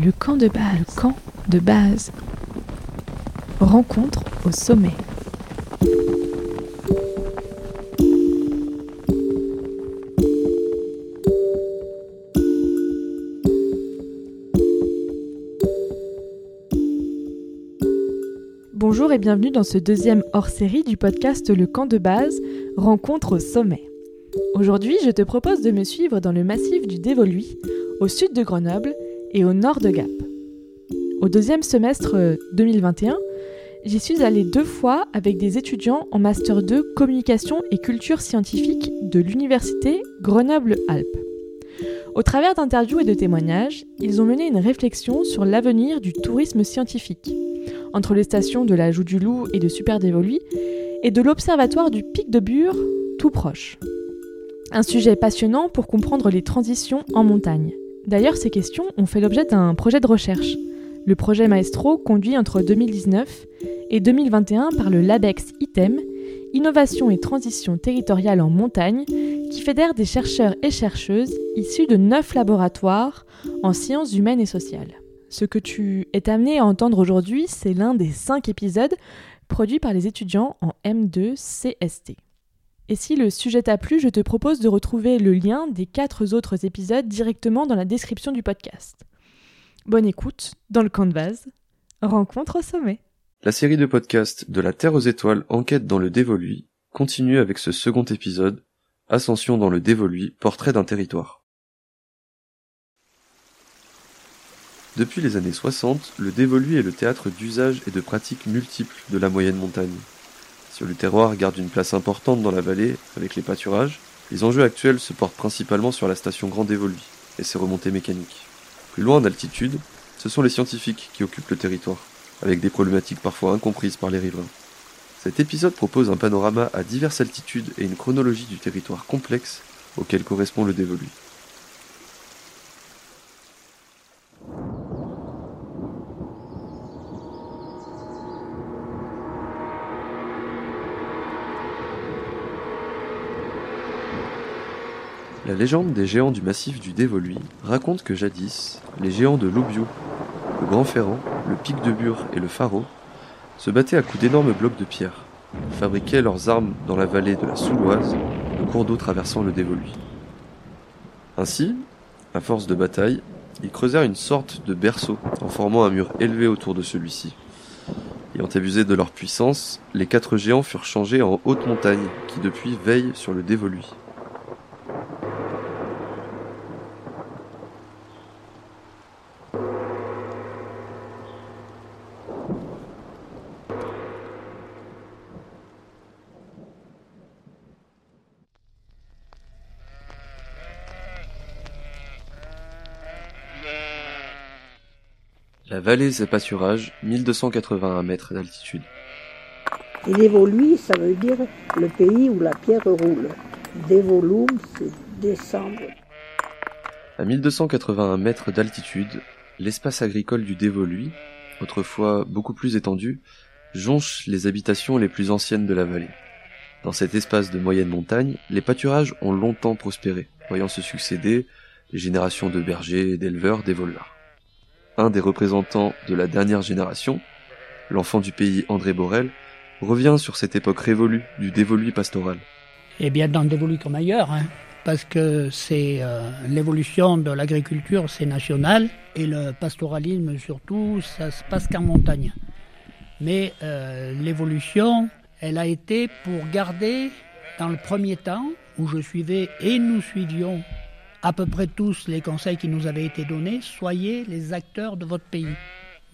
Le camp de base. Le camp de base. Rencontre au sommet. Bonjour et bienvenue dans ce deuxième hors-série du podcast Le camp de base, rencontre au sommet. Aujourd'hui, je te propose de me suivre dans le massif du Dévoluy, au sud de Grenoble et au nord de Gap. Au deuxième semestre 2021, j'y suis allée deux fois avec des étudiants en Master 2 Communication et Culture Scientifique de l'Université Grenoble-Alpes. Au travers d'interviews et de témoignages, ils ont mené une réflexion sur l'avenir du tourisme scientifique, entre les stations de la Joue du Loup et de Super Dévoluy, et de l'Observatoire du Pic de Bure, tout proche. Un sujet passionnant pour comprendre les transitions en montagne. D'ailleurs, ces questions ont fait l'objet d'un projet de recherche. Le projet Maestro conduit entre 2019 et 2021 par le LABEX ITEM, Innovation et Transition territoriale en montagne, qui fédère des chercheurs et chercheuses issus de neuf laboratoires en sciences humaines et sociales. Ce que tu es amené à entendre aujourd'hui, c'est l'un des cinq épisodes produits par les étudiants en M2 CST. Et si le sujet t'a plu, je te propose de retrouver le lien des quatre autres épisodes directement dans la description du podcast. Bonne écoute dans le base. Rencontre au sommet. La série de podcasts de la Terre aux étoiles Enquête dans le Dévoluy continue avec ce second épisode Ascension dans le Dévoluy, portrait d'un territoire. Depuis les années 60, le Dévoluy est le théâtre d'usages et de pratiques multiples de la moyenne montagne. Si le terroir garde une place importante dans la vallée avec les pâturages, les enjeux actuels se portent principalement sur la station Grand Dévoluy et ses remontées mécaniques. Plus loin d'altitude, ce sont les scientifiques qui occupent le territoire, avec des problématiques parfois incomprises par les riverains. Cet épisode propose un panorama à diverses altitudes et une chronologie du territoire complexe auquel correspond le Dévoluy. La légende des géants du massif du Dévoluy raconte que jadis, les géants de l'Aubiou, le Grand Ferrand, le Pic de Bure et le Pharaon se battaient à coups d'énormes blocs de pierre, fabriquaient leurs armes dans la vallée de la Souloise, le cours d'eau traversant le Dévoluy. Ainsi, à force de bataille, ils creusèrent une sorte de berceau en formant un mur élevé autour de celui-ci. Ayant abusé de leur puissance, les quatre géants furent changés en hautes montagnes qui depuis veillent sur le Dévoluy. La vallée des pâturages, 1281 mètres d'altitude. Et l'évolue, ça veut dire le pays où la pierre roule. Dévolum, c'est descendre. À 1281 mètres d'altitude, l'espace agricole du Dévoluy, autrefois beaucoup plus étendu, jonche les habitations les plus anciennes de la vallée. Dans cet espace de moyenne montagne, les pâturages ont longtemps prospéré, voyant se succéder les générations de bergers et d'éleveurs d'évolueurs un des représentants de la dernière génération, l'enfant du pays André Borel, revient sur cette époque révolue du dévolu pastoral. Eh bien, dans le dévolu comme ailleurs, hein, parce que c'est euh, l'évolution de l'agriculture, c'est national, et le pastoralisme surtout, ça se passe qu'en montagne. Mais euh, l'évolution, elle a été pour garder, dans le premier temps, où je suivais et nous suivions à peu près tous les conseils qui nous avaient été donnés, soyez les acteurs de votre pays.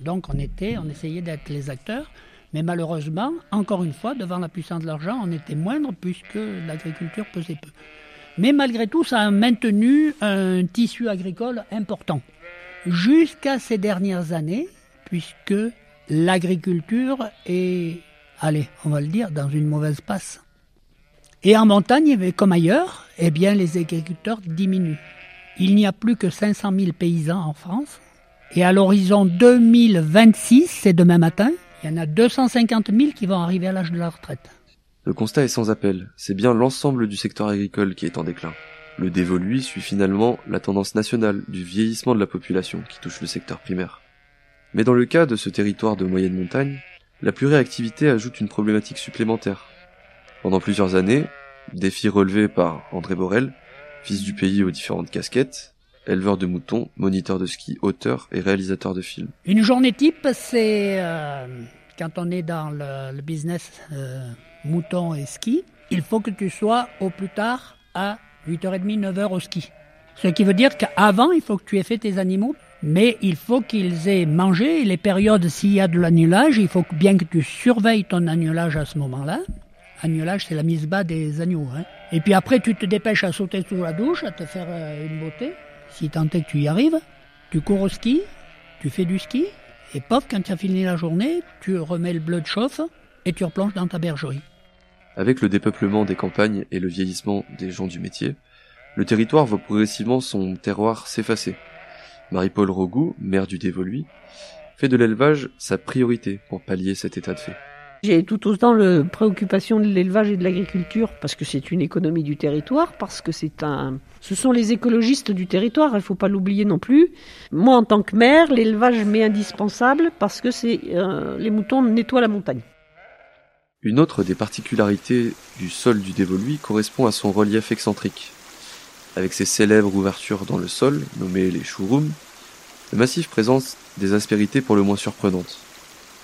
Donc on était, on essayait d'être les acteurs, mais malheureusement, encore une fois, devant la puissance de l'argent, on était moindre puisque l'agriculture pesait peu. Mais malgré tout, ça a maintenu un tissu agricole important jusqu'à ces dernières années, puisque l'agriculture est, allez, on va le dire, dans une mauvaise passe. Et en montagne, comme ailleurs, eh bien, les agriculteurs diminuent. Il n'y a plus que 500 000 paysans en France. Et à l'horizon 2026, c'est demain matin, il y en a 250 000 qui vont arriver à l'âge de la retraite. Le constat est sans appel. C'est bien l'ensemble du secteur agricole qui est en déclin. Le dévolu suit finalement la tendance nationale du vieillissement de la population qui touche le secteur primaire. Mais dans le cas de ce territoire de moyenne montagne, la pluriactivité ajoute une problématique supplémentaire. Pendant plusieurs années, défi relevé par André Borel, fils du pays aux différentes casquettes, éleveur de moutons, moniteur de ski, auteur et réalisateur de films. Une journée type, c'est euh, quand on est dans le, business euh, mouton et ski, il faut que tu sois au plus tard à 8h30, 9h au ski. Ce qui veut dire qu'avant, il faut que tu aies fait tes animaux, mais il faut qu'ils aient mangé. Les périodes, s'il y a de l'annulage, il faut bien que tu surveilles ton annulage à ce moment-là. C'est la mise bas des agneaux. Hein. Et puis après, tu te dépêches à sauter sous la douche, à te faire euh, une beauté. Si tant est que tu y arrives, tu cours au ski, tu fais du ski, et pof, quand tu as fini la journée, tu remets le bleu de chauffe et tu replonges dans ta bergerie. Avec le dépeuplement des campagnes et le vieillissement des gens du métier, le territoire voit progressivement son terroir s'effacer. Marie-Paul Rogout, maire du Dévoluy, fait de l'élevage sa priorité pour pallier cet état de fait. J'ai tout autant la préoccupation de l'élevage et de l'agriculture parce que c'est une économie du territoire, parce que c'est un, ce sont les écologistes du territoire, il ne faut pas l'oublier non plus. Moi, en tant que maire, l'élevage m'est indispensable parce que c'est euh, les moutons nettoient la montagne. Une autre des particularités du sol du Dévoluy correspond à son relief excentrique. Avec ses célèbres ouvertures dans le sol, nommées les chourums, le massif présente des aspérités pour le moins surprenantes.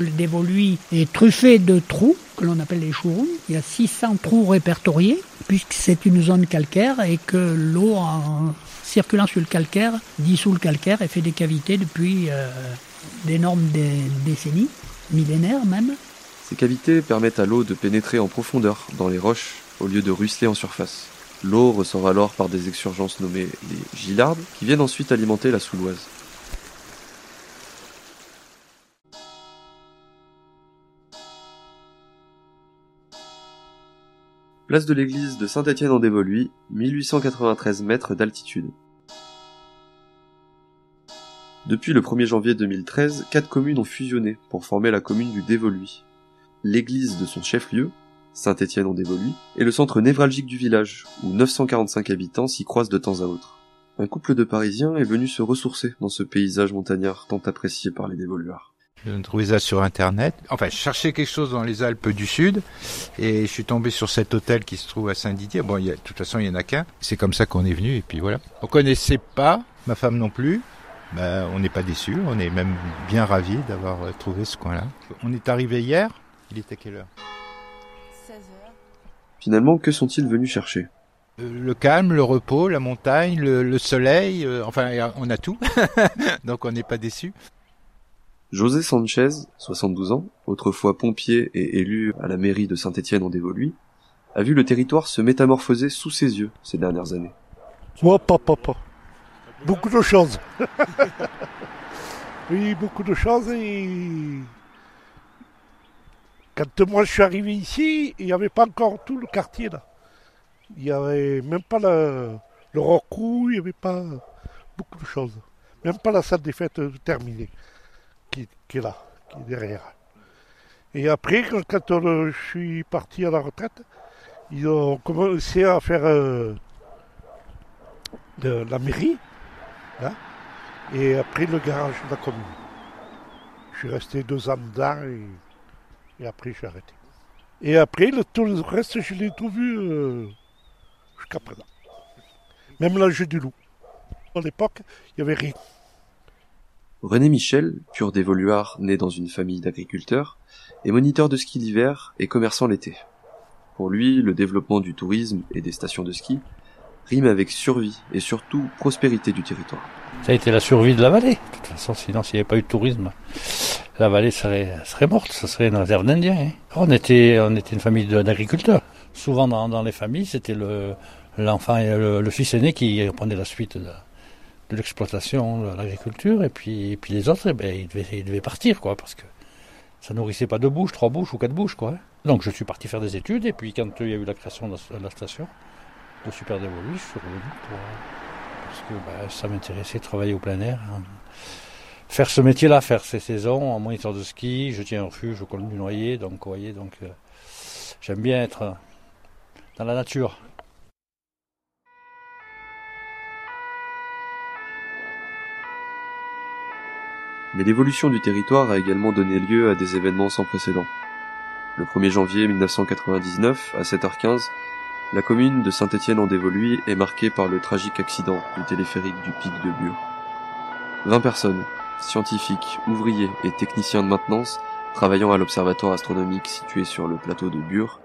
Le dévolu est truffé de trous, que l'on appelle les chourous. Il y a 600 trous répertoriés, puisque c'est une zone calcaire et que l'eau, en circulant sur le calcaire, dissout le calcaire et fait des cavités depuis euh, d'énormes décennies, millénaires même. Ces cavités permettent à l'eau de pénétrer en profondeur dans les roches au lieu de ruisseler en surface. L'eau ressort alors par des exsurgences nommées les gilardes, qui viennent ensuite alimenter la Souloise. Place de l'église de Saint-Étienne-en-Dévoluy, 1893 mètres d'altitude. Depuis le 1er janvier 2013, quatre communes ont fusionné pour former la commune du Dévoluy. L'église de son chef-lieu, Saint-Étienne-en-Dévoluy, est le centre névralgique du village, où 945 habitants s'y croisent de temps à autre. Un couple de Parisiens est venu se ressourcer dans ce paysage montagnard tant apprécié par les dévoluards. Je trouvais ça sur internet. Enfin, je cherchais quelque chose dans les Alpes du Sud et je suis tombé sur cet hôtel qui se trouve à Saint-Didier. Bon, il y a, de toute façon, il y en a qu'un. C'est comme ça qu'on est venu et puis voilà. On connaissait pas, ma femme non plus. Ben, on n'est pas déçus, on est même bien ravis d'avoir trouvé ce coin-là. On est arrivé hier. Il était quelle heure? 16 heures. Finalement, que sont-ils venus chercher? Euh, le calme, le repos, la montagne, le, soleil, euh, enfin on a tout, donc on n'est pas déçus. José Sanchez, 72 ans, autrefois pompier et élu à la mairie de Saint-Étienne-en-Dévoluy, a vu le territoire se métamorphoser sous ses yeux ces dernières années. Moi, pas, pas, pas. Beaucoup de choses. oui, beaucoup de choses et... Quand moi je suis arrivé ici, il n'y avait pas encore tout le quartier là. Il n'y avait même pas le, le il n'y avait pas beaucoup de choses. Même pas la salle des fêtes terminée qui, est là, qui est derrière. Et après, quand, je suis parti à la retraite, ils ont commencé à faire euh, de la mairie, hein, et après le garage de la commune. Je suis resté deux ans dedans et, après j'ai arrêté. Et après, le, tout le reste, je l'ai tout vu euh, jusqu'à présent. Même l'âge du loup. À l'époque, il n'y avait rien. René Michel, pur dévoluard né dans une famille d'agriculteurs, est moniteur de ski l'hiver et commerçant l'été. Pour lui, le développement du tourisme et des stations de ski rime avec survie et surtout prospérité du territoire. Ça a été la survie de la vallée. De toute façon, sinon, s'il n'y avait pas eu de tourisme, la vallée serait, morte. Ça serait une réserve d'Indiens. Hein. On était, on était une famille d'agriculteurs. Souvent, dans, les familles, c'était l'enfant et le, le, fils aîné qui prenait la suite de l'exploitation l'agriculture, et puis, puis les autres, eh ben, ils, devaient, partir, quoi, parce que ça nourrissait pas deux bouches, trois bouches ou quatre bouches, quoi. Donc je suis parti faire des études, et puis quand il y a eu la création de la, station de Super Dévolu, je suis revenu parce que ben, ça m'intéressait de travailler au plein air. Hein. Faire ce métier-là, faire ces saisons en moniteur de ski, je tiens un refuge au col du Noyer, donc vous voyez, donc euh, j'aime bien être dans la nature. Mais l'évolution du territoire a également donné lieu à des événements sans précédent. Le 1er janvier 1999, à 7h15, la commune de Saint-Étienne-en-Dévoluy est marquée par le tragique accident du téléphérique du pic de Bure. 20 personnes, scientifiques, ouvriers et techniciens de maintenance, travaillant à l'observatoire astronomique situé sur le plateau de Bure,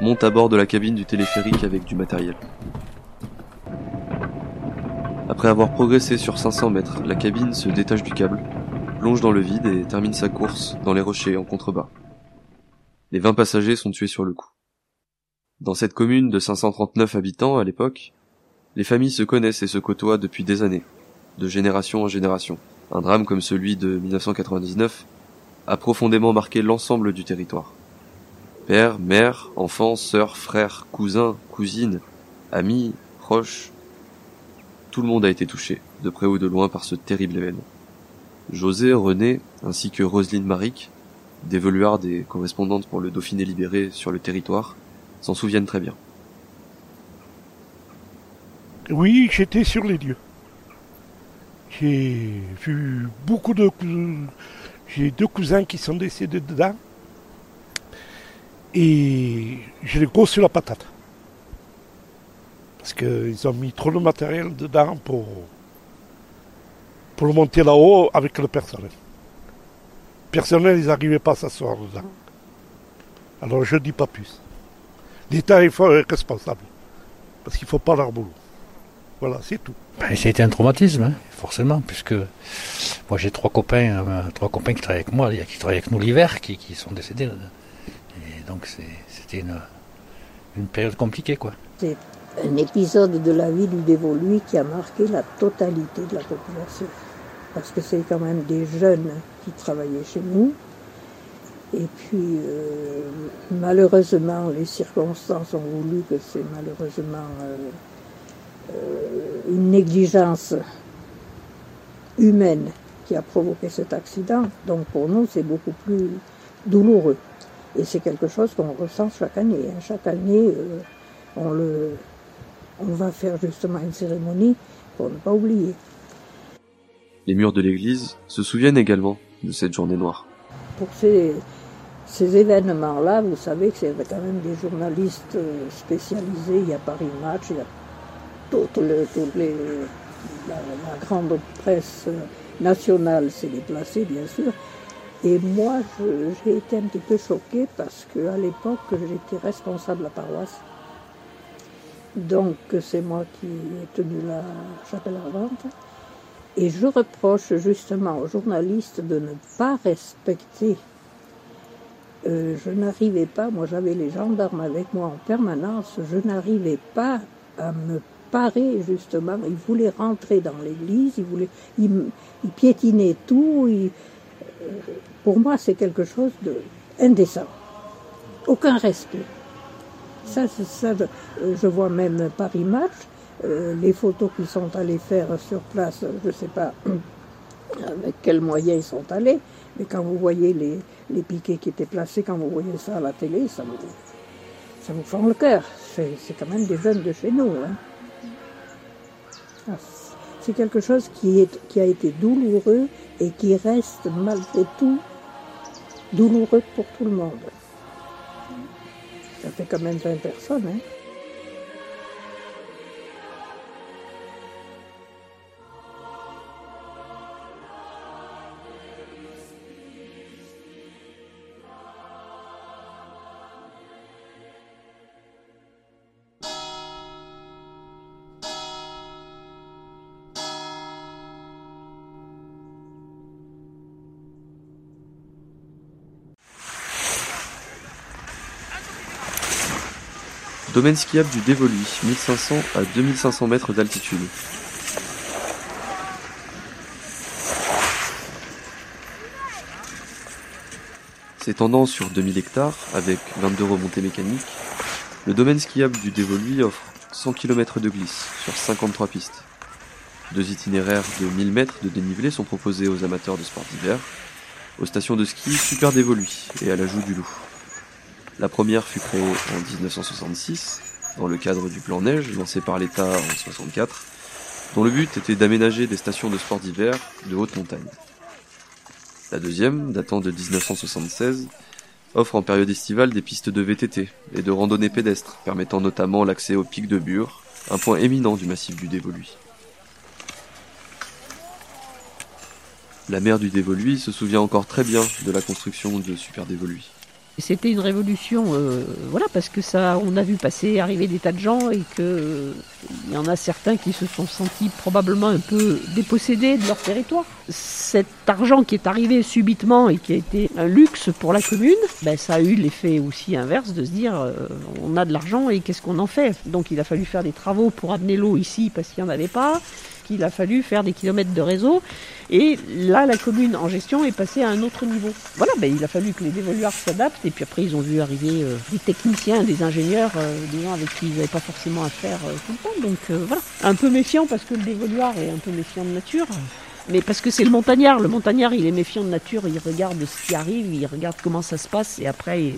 montent à bord de la cabine du téléphérique avec du matériel. Après avoir progressé sur 500 mètres, la cabine se détache du câble, plonge dans le vide et termine sa course dans les rochers en contrebas. Les 20 passagers sont tués sur le coup. Dans cette commune de 539 habitants à l'époque, les familles se connaissent et se côtoient depuis des années, de génération en génération. Un drame comme celui de 1999 a profondément marqué l'ensemble du territoire. Père, mère, enfants, sœurs, frères, cousins, cousines, amis, proches, tout le monde a été touché, de près ou de loin, par ce terrible événement. José, René, ainsi que Roselyne Maric, des correspondantes pour le Dauphiné libéré sur le territoire, s'en souviennent très bien. Oui, j'étais sur les lieux. J'ai vu beaucoup de. J'ai deux cousins qui sont décédés dedans. Et j'ai les gros sur la patate. Parce qu'ils ont mis trop de matériel dedans pour, pour le monter là-haut avec le personnel. Le personnel, ils n'arrivaient pas à s'asseoir dedans. Alors je ne dis pas plus. L'État est responsable. Parce qu'il ne faut pas leur boulot. Voilà, c'est tout. Ben, c'était un traumatisme, hein, forcément, puisque moi j'ai trois copains, euh, trois copains qui travaillent avec moi, qui travaillent avec nous l'hiver, qui, qui, sont décédés. Et donc c'était une, une, période compliquée, quoi. Un épisode de la vie du dévolu qui a marqué la totalité de la population. Parce que c'est quand même des jeunes qui travaillaient chez nous, et puis, euh, malheureusement, les circonstances ont voulu que c'est malheureusement euh, euh, une négligence humaine qui a provoqué cet accident. Donc pour nous, c'est beaucoup plus douloureux. Et c'est quelque chose qu'on ressent chaque année. Hein. Chaque année, on, le, on va faire justement une cérémonie pour ne pas oublier. Les murs de l'église se souviennent également de cette journée noire. Pour ces, ces événements-là, vous savez que c'est quand même des journalistes euh, spécialisés. Il y a Paris Match, il y a toute, les, la, grande presse nationale s'est déplacée, bien sûr. Et moi, j'ai été un petit peu choquée parce qu'à l'époque, j'étais responsable de la paroisse. Donc, c'est moi qui ai tenu la chapelle ardente. Et je reproche justement aux journalistes de ne pas respecter euh, je n'arrivais pas, moi j'avais les gendarmes avec moi en permanence, je n'arrivais pas à me parer justement. Ils voulaient rentrer dans l'église, ils, voulaient, ils, piétinaient tout. Euh, pour moi, c'est quelque chose d'indécent. Aucun respect. Ça, ça euh, je, vois même Paris Match, les photos qu'ils sont allés faire sur place, je ne sais pas avec quels moyens ils sont allés, mais quand vous voyez les, les piquets qui étaient placés, quand vous voyez ça à la télé, ça vous, ça vous fend le cœur. C'est quand même des jeunes de chez nous. Hein. Ah, c'est quelque chose qui, est, qui a été douloureux et qui reste malgré tout douloureux pour tout le monde. Ça fait quand Domaine skiable du Dévoluy, 1500 à 2500 mètres d'altitude. S'étendant sur 2000 hectares, avec 22 remontées mécaniques, le domaine skiable du Dévoluy offre 100 km de glisse sur 53 pistes. Deux itinéraires de 1000 mètres de dénivelé sont proposés aux amateurs de sport d'hiver, aux stations de ski Super Dévoluy et à l'ajout du Loup. La première fut créée en 1966, dans le cadre du plan neige lancé par l'État en 1964, dont le but était d'aménager des stations de sport d'hiver de haute montagne. La deuxième, datant de 1976, offre en période estivale des pistes de VTT et de randonnée pédestre, permettant notamment l'accès au pic de Bure, un point éminent du massif du Dévoluy. La mère du Dévoluy se souvient encore très bien de la construction de Super Dévoluy. C'était une révolution, euh, voilà, parce que ça, on a vu passer, arriver des tas de gens et que il y en a certains qui se sont sentis probablement un peu dépossédés de leur territoire. Cet argent qui est arrivé subitement et qui a été un luxe pour la commune, ben, ça a eu l'effet aussi inverse de se dire, euh, on a de l'argent et qu'est-ce qu'on en fait? Donc il a fallu faire des travaux pour amener l'eau ici parce qu'il n'y en avait pas qu'il a fallu faire des kilomètres de réseau. Et là, la commune en gestion est passée à un autre niveau. Voilà, ben, il a fallu que les dévoluards s'adaptent. Et puis après, ils ont vu arriver euh, des techniciens, des ingénieurs, euh, des gens avec qui ils n'avaient pas forcément affaire euh, tout le temps. Donc euh, voilà, un peu méfiant parce que le dévoluard est un peu méfiant de nature. Mais parce que c'est le montagnard. Le montagnard, il est méfiant de nature. Il regarde ce qui arrive, il regarde comment ça se passe. Et après, il,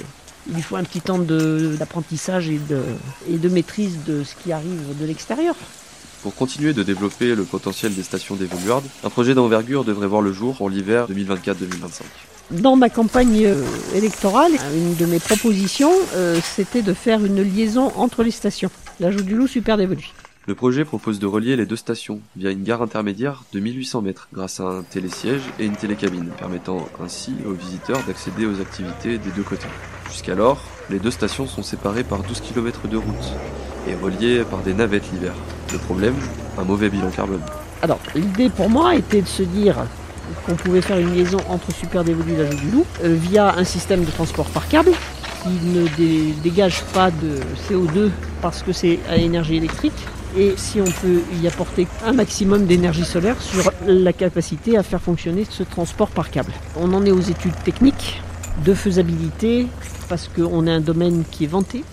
lui faut un petit temps d'apprentissage et de maîtrise de ce qui arrive de l'extérieur. Pour continuer de développer le potentiel des stations d'évoluardes, un projet d'envergure devrait voir le jour pour l'hiver 2024-2025. Dans ma campagne euh, électorale, une de mes propositions, euh, c'était de faire une liaison entre les stations. L'ajout du loup super dévolu. Le projet propose de relier les deux stations via une gare intermédiaire de 1800 mètres grâce à un télésiège et une télécabine, permettant ainsi aux visiteurs d'accéder aux activités des deux côtés. Jusqu'alors, les deux stations sont séparées par 12 km de route et reliées par des navettes l'hiver. Le problème, un mauvais bilan carbone. Alors, l'idée pour moi était de se dire qu'on pouvait faire une liaison entre Super Dévolu et l'ajout du loup euh, via un système de transport par câble qui ne dé- dégage pas de CO2 parce que c'est à énergie électrique. Et si on peut y apporter un maximum d'énergie solaire sur la capacité à faire fonctionner ce transport par câble. On en est aux études techniques de faisabilité parce qu'on est un domaine qui est vanté.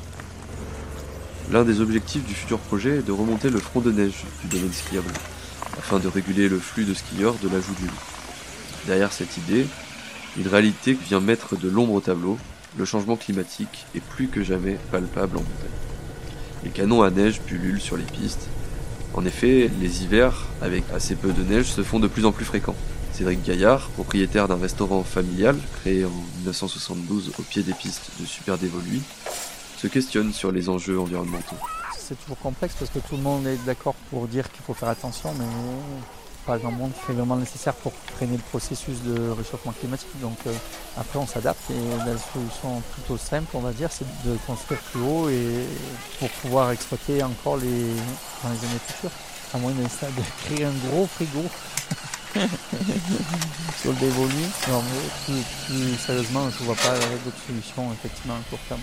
L'un des objectifs du futur projet est de remonter le front de neige du domaine skiable, afin de réguler le flux de skieurs de l'ajout du. Derrière cette idée, une réalité vient mettre de l'ombre au tableau, le changement climatique est plus que jamais palpable en montagne. Les canons à neige pullulent sur les pistes. En effet, les hivers, avec assez peu de neige, se font de plus en plus fréquents. Cédric Gaillard, propriétaire d'un restaurant familial créé en 1972 au pied des pistes de Super Dévoluy, se questionne sur les enjeux environnementaux. C'est toujours complexe parce que tout le monde est d'accord pour dire qu'il faut faire attention, mais pas grand monde fait vraiment nécessaire pour freiner le processus de réchauffement climatique. Donc euh, après on s'adapte et la solution plutôt simple, on va dire, c'est de construire plus haut et pour pouvoir exploiter encore les dans les années futures. À moins de créer un gros frigo sur le dévolu. Non, mais plus, plus sérieusement, je ne vois pas d'autres solutions effectivement à court terme.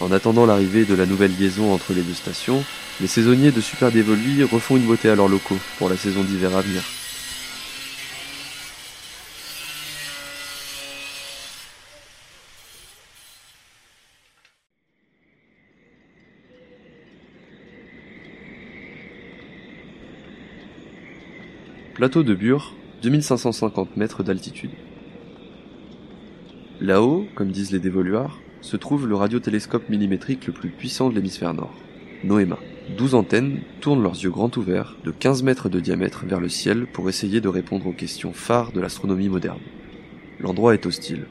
En attendant l'arrivée de la nouvelle liaison entre les deux stations, les saisonniers de Super Dévoluy refont une beauté à leurs locaux pour la saison d'hiver à venir. Plateau de Bure, 2550 mètres d'altitude. Là-haut, comme disent les dévoluards, se trouve le radiotélescope millimétrique le plus puissant de l'hémisphère nord, Noema. 12 antennes tournent leurs yeux grands ouverts de 15 mètres de diamètre vers le ciel pour essayer de répondre aux questions phares de l'astronomie moderne. L'endroit est hostile.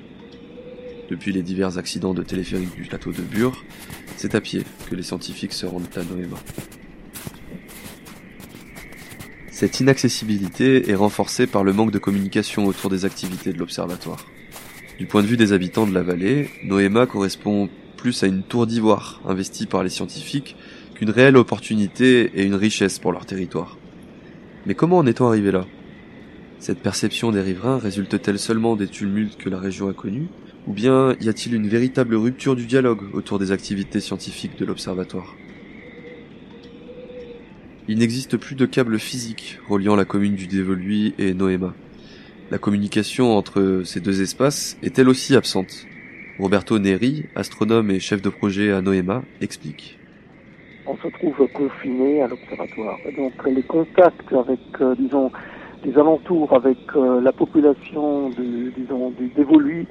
Depuis les divers accidents de téléphérique du plateau de Bure, c'est à pied que les scientifiques se rendent à Noema. Cette inaccessibilité est renforcée par le manque de communication autour des activités de l'observatoire. Du point de vue des habitants de la vallée, Noéma correspond plus à une tour d'ivoire investie par les scientifiques qu'une réelle opportunité et une richesse pour leur territoire. Mais comment en est-on arrivé là? Cette perception des riverains résulte-t-elle seulement des tumultes que la région a connus? Ou bien y a-t-il une véritable rupture du dialogue autour des activités scientifiques de l'observatoire? Il n'existe plus de câble physique reliant la commune du Dévoluy et Noéma. La communication entre ces deux espaces est elle aussi absente. Roberto Neri, astronome et chef de projet à Noema, explique. On se trouve confiné à l'observatoire. Donc les contacts avec, euh, disons, les alentours, avec euh, la population du, disons, du dévolu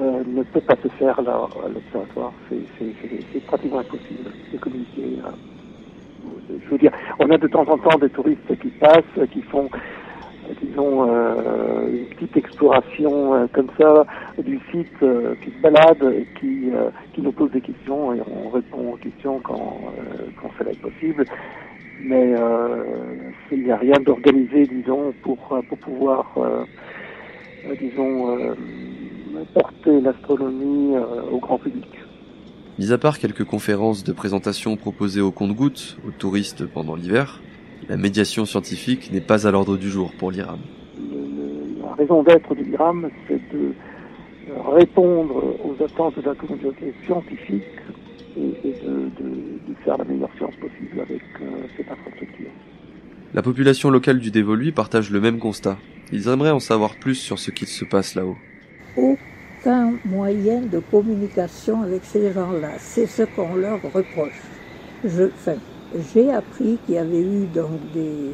euh, ne peut pas se faire là à l'observatoire. C'est- pratiquement impossible de communiquer. euh. Je veux dire, on a de temps en temps des touristes qui passent, qui font, disons, euh, une petite exploration euh, comme ça du site qui se balade et qui, qui nous pose des questions et on répond aux questions quand, quand cela est possible. Mais il n'y a rien d'organisé, disons, pour, pour pouvoir, disons, porter l'astronomie au grand public. Mis à part quelques conférences de présentation proposées au compte-gouttes aux touristes pendant l'hiver, la médiation scientifique n'est pas à l'ordre du jour pour l'IRAM. La raison d'être de l'IRAM, c'est de répondre aux attentes de la communauté scientifique et, de, faire la meilleure science possible avec euh, cette infrastructure. La population locale du Dévoluy partage le même constat. Ils aimeraient en savoir plus sur ce qui se passe là-haut aucun moyen de communication avec ces gens-là. C'est ce qu'on leur reproche. Je, enfin, j'ai appris qu'il y avait eu donc des,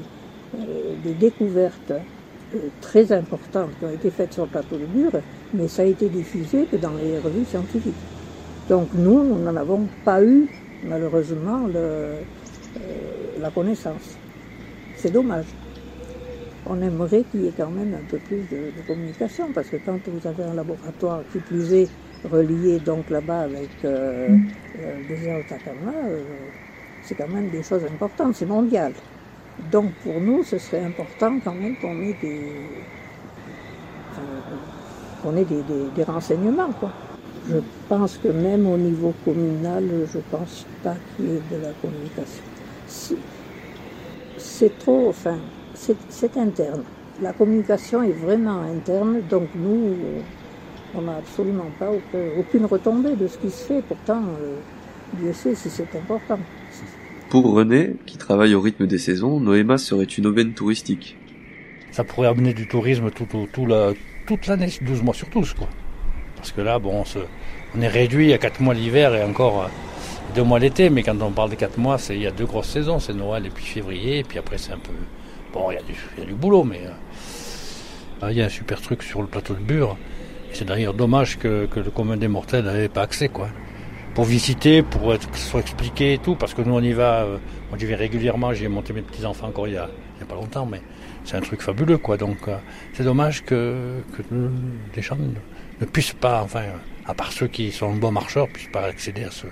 euh, des découvertes euh, très importantes qui ont été faites sur le plateau de Bure, mais ça a été diffusé que dans les revues scientifiques. Donc nous, nous n'en avons pas eu, malheureusement, le, euh, la connaissance. C'est dommage on aimerait qu'il y ait quand même un peu plus de, communication, parce que quand vous avez un laboratoire qui plus est relié donc là-bas avec le désert euh, c'est quand même des choses importantes, c'est mondial. Donc pour nous, ce serait important quand même qu'on ait des, qu'on ait des, renseignements. Quoi. Je pense que même au niveau communal, je pense pas qu'il y ait de la communication. c'est trop, enfin, c'est interne. La communication est vraiment interne, donc nous, on n'a absolument pas aucune retombée de ce qui se fait. Pourtant, euh, Dieu sait si c'est important. Pour René, qui travaille au rythme des saisons, Noéma serait une aubaine touristique. Ça pourrait amener du tourisme tout, toute l'année, 12 mois sur 12, quoi. Parce que là, bon, on, est réduit à 4 mois l'hiver et encore euh, deux mois l'été, mais quand on parle des 4 mois, il y a deux grosses saisons, c'est Noël et puis février, et puis après c'est un peu Bon, il y, a du boulot, mais euh, il y a un super truc sur le plateau de Bure. C'est d'ailleurs dommage que, le commun des mortels n'avait pas accès, quoi. Pour visiter, pour être, que ce soit expliqué et tout, parce que nous on y va, euh, moi j'y vais régulièrement, j'ai monté mes petits enfants encore il y a, il y a pas longtemps, mais c'est un truc fabuleux, quoi. Donc euh, c'est dommage que, les gens ne, puissent pas, enfin, à part ceux qui sont bons marcheurs, puissent pas accéder à ce,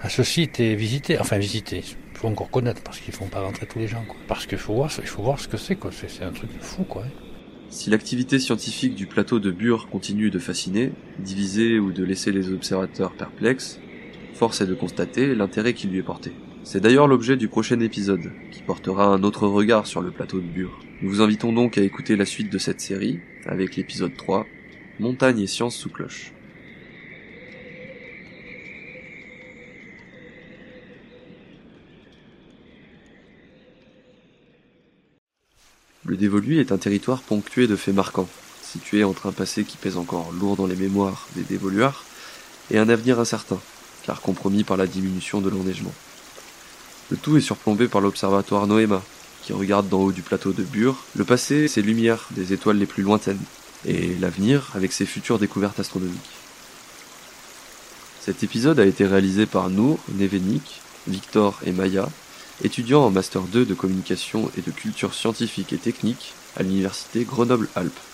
à ce site et visiter, enfin visiter faut encore connaître parce qu'ils font pas rentrer tous les gens. Quoi. Parce qu'il faut voir, il faut voir ce que c'est. quoi. C'est un truc fou. quoi. Si l'activité scientifique du plateau de Bure continue de fasciner, diviser ou de laisser les observateurs perplexes, force est de constater l'intérêt qui lui est porté. C'est d'ailleurs l'objet du prochain épisode, qui portera un autre regard sur le plateau de Bure. Nous vous invitons donc à écouter la suite de cette série, avec l'épisode 3, Montagne et sciences sous cloche. Le Dévoluy est un territoire ponctué de faits marquants, situé entre un passé qui pèse encore lourd dans les mémoires des dévoluards et un avenir incertain, car compromis par la diminution de l'enneigement. Le tout est surplombé par l'observatoire Noéma, qui regarde d'en haut du plateau de Bure le passé ses lumières des étoiles les plus lointaines, et l'avenir avec ses futures découvertes astronomiques. Cet épisode a été réalisé par Nour, Nevenik, Victor et Maya, étudiant en Master 2 de communication et de culture scientifique et technique à l'université Grenoble-Alpes.